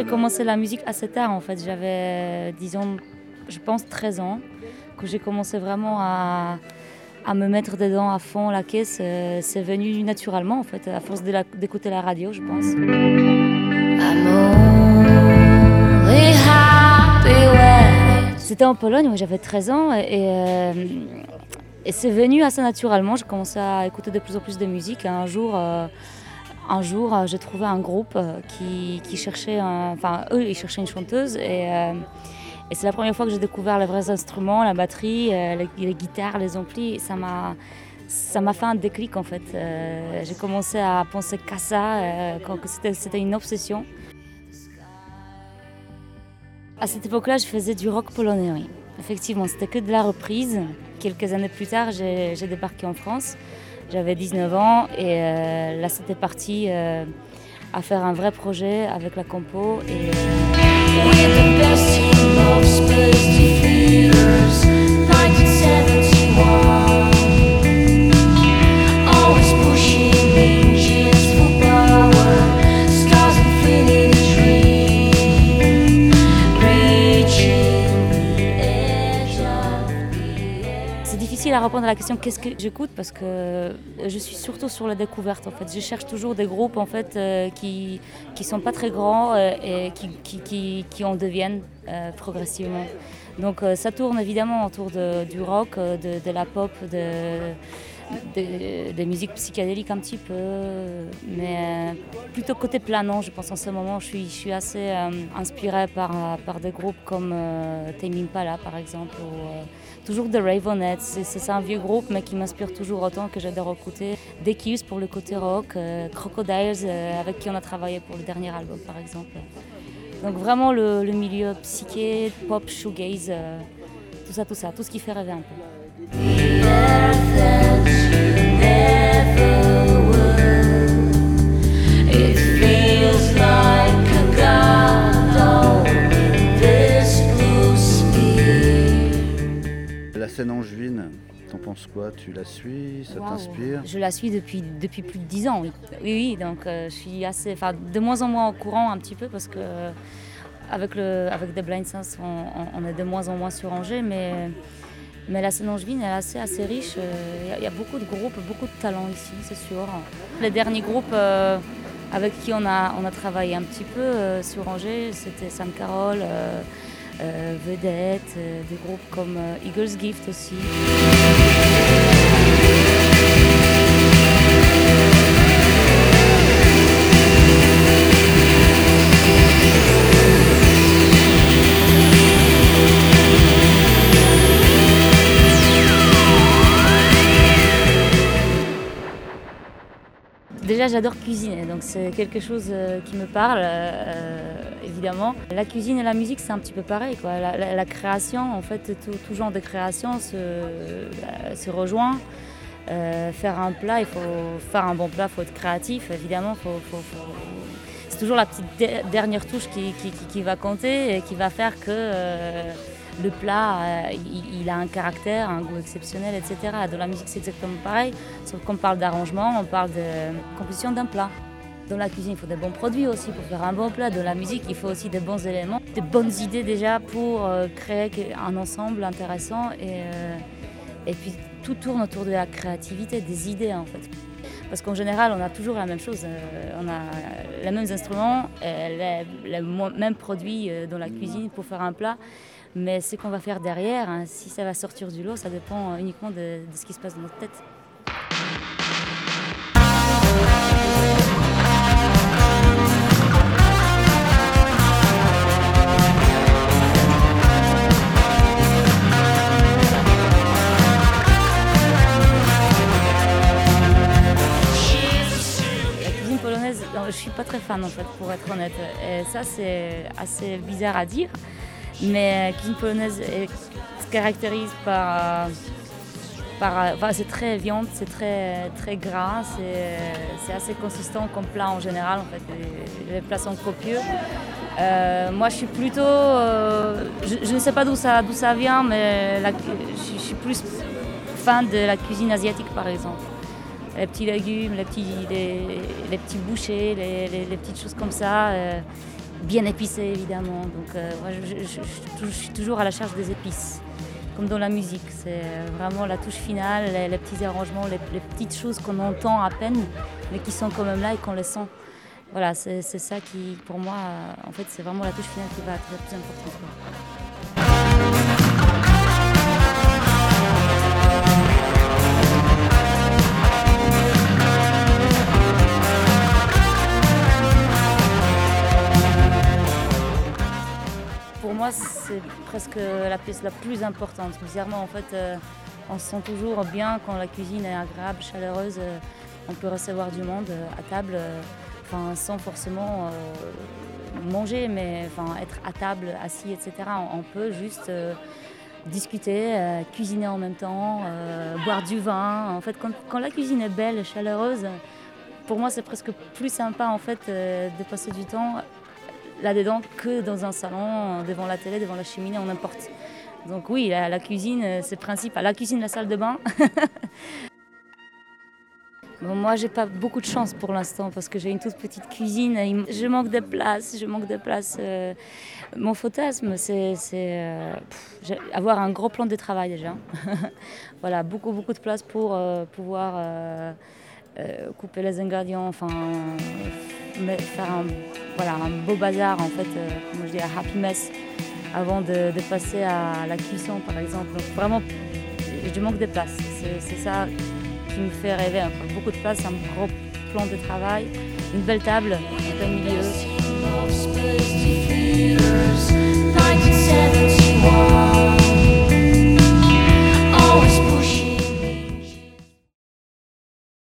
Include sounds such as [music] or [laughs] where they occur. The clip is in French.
J'ai commencé la musique assez tard en fait. J'avais, disons, je pense 13 ans, que j'ai commencé vraiment à, à, me mettre dedans à fond la caisse. Euh, c'est venu naturellement en fait, à force d'écouter la, radio, je pense. C'était en Pologne où j'avais 13 ans et, euh, et c'est venu assez naturellement. J'ai commencé à écouter de plus en plus de musique. un jour, euh, un jour, j'ai trouvé un groupe qui, qui cherchait, eux, cherchaient une chanteuse et et c'est la première fois que j'ai découvert les vrais instruments, la batterie, euh, les, guitares, les amplis. ça m'a, fait un déclic en fait. Euh, j'ai commencé à penser qu'à ça, euh, que c'était, une obsession. À cette époque-là, je faisais du rock polonais. Effectivement, c'était que de la reprise. Quelques années plus tard, j'ai, débarqué en France. J'avais 19 ans et là, c'était parti à faire un vrai projet avec la compo. À répondre à la question qu'est-ce que j'écoute parce que je suis surtout sur la découverte en fait. Je cherche toujours des groupes en fait euh, qui qui sont pas très grands euh, et qui, qui, qui, en deviennent euh, progressivement. Donc ça tourne évidemment autour du rock, de la pop, de des, musiques psychédéliques un petit peu, mais plutôt côté planant, je pense en ce moment. Je suis, assez inspirée par, par des groupes comme euh, Tame par exemple, ou toujours The Ravenettes. C'est un vieux groupe, mais qui m'inspire toujours autant que j'adore écouter. Kills pour le côté rock, euh, Crocodiles euh, avec qui on a travaillé pour le dernier album par exemple. Donc vraiment le, milieu psyché, pop, shoegaze, euh, tout ça, tout ça, tout ce qui fait rêver un peu. T'en penses quoi? Tu la suis? Ça t'inspire? Je la suis depuis, depuis plus de dix ans, oui. Oui, oui donc euh, je suis assez, enfin, de moins en moins au courant un petit peu parce que euh, avec, le, avec The Blind Sense, on, est de moins en moins sur Angers, mais, mais la scène angevine est assez, assez riche. Euh, il y, a beaucoup de groupes, beaucoup de talents ici, c'est sûr. Les derniers groupes avec qui on a, on a travaillé un petit peu sur Angers, c'était Sam Carroll. Euh, vedettes, euh, des groupes comme euh, Eagles Gift aussi. J'adore cuisiner, donc c'est quelque chose qui me parle évidemment. La cuisine et la musique, c'est un petit peu pareil. Quoi. La, création, en fait, tout, genre de création se, euh, se rejoint. Euh, faire un plat, il faut faire un bon plat, il faut être créatif, évidemment. C'est toujours la petite dernière touche qui, qui, va compter et qui va faire que euh, le plat, il, a un caractère, un goût exceptionnel, etc. Dans la musique, c'est exactement pareil, sauf qu'on parle d'arrangement, on parle de composition d'un plat. Dans la cuisine, il faut des bons produits aussi pour faire un bon plat. Dans la musique, il faut aussi des bons éléments, des bonnes idées déjà pour euh, créer un ensemble intéressant. Et, euh, et puis tout tourne autour de la créativité, des idées en fait. Parce qu'en général, on a toujours la même chose. Euh, on a les mêmes instruments, les, mêmes produits dans la cuisine pour faire un plat. Mais ce qu'on va faire derrière, hein, si ça va sortir du lot, ça dépend uniquement de ce qui se passe dans notre tête. je suis pas très fan en fait, pour être honnête. Et ça, c'est assez bizarre à dire. Mais cuisine polonaise se caractérise par. par c'est très viande, c'est très, très gras, c'est assez consistant comme plat en général. En fait. Les, plats sont copieux. Euh, moi, je suis plutôt. Euh, je, ne sais pas d'où ça, ça vient, mais je, suis plus fan de la cuisine asiatique par exemple les petits légumes, les petits, les, petits bouchers, les, petites choses comme ça. Euh, bien épicé évidemment. Donc je, suis toujours à la charge des épices, comme dans la musique. C'est vraiment la touche finale, les, petits arrangements, les, petites choses qu'on entend à peine, mais qui sont quand même là et qu'on les sent. Voilà, c'est ça qui, pour moi, en fait, c'est vraiment la touche finale qui va être la plus importante. Presque la pièce la plus importante. Bizarrement, en fait, euh, on se sent toujours bien quand la cuisine est agréable, chaleureuse. Euh, on peut recevoir du monde euh, à table sans forcément manger, mais être à table, assis, etc. On, peut juste discuter, cuisiner en même temps, boire du vin. En fait, quand, la cuisine est belle chaleureuse, pour moi, c'est presque plus sympa en fait de passer du temps là-dedans que dans un salon, devant la télé, devant la cheminée, on n'importe. Donc oui, la, cuisine, c'est principal. La cuisine, la salle de bain. [laughs] Bon, moi, j'ai pas beaucoup de chance pour l'instant parce que j'ai une toute petite cuisine. Je manque de place, je manque de place. Euh, mon fantasme, c'est euh, avoir un gros plan de travail déjà. [laughs] voilà, beaucoup, beaucoup de place pour euh, pouvoir couper les ingrédients, enfin, faire un, voilà, un beau bazar, en fait, euh, comme je dis, un happy mess avant de, passer à la cuisson, par exemple. Donc vraiment, je manque de place. C'est ça qui me fait rêver. Hein. Beaucoup de place, un gros plan de travail, une belle table, un milieu.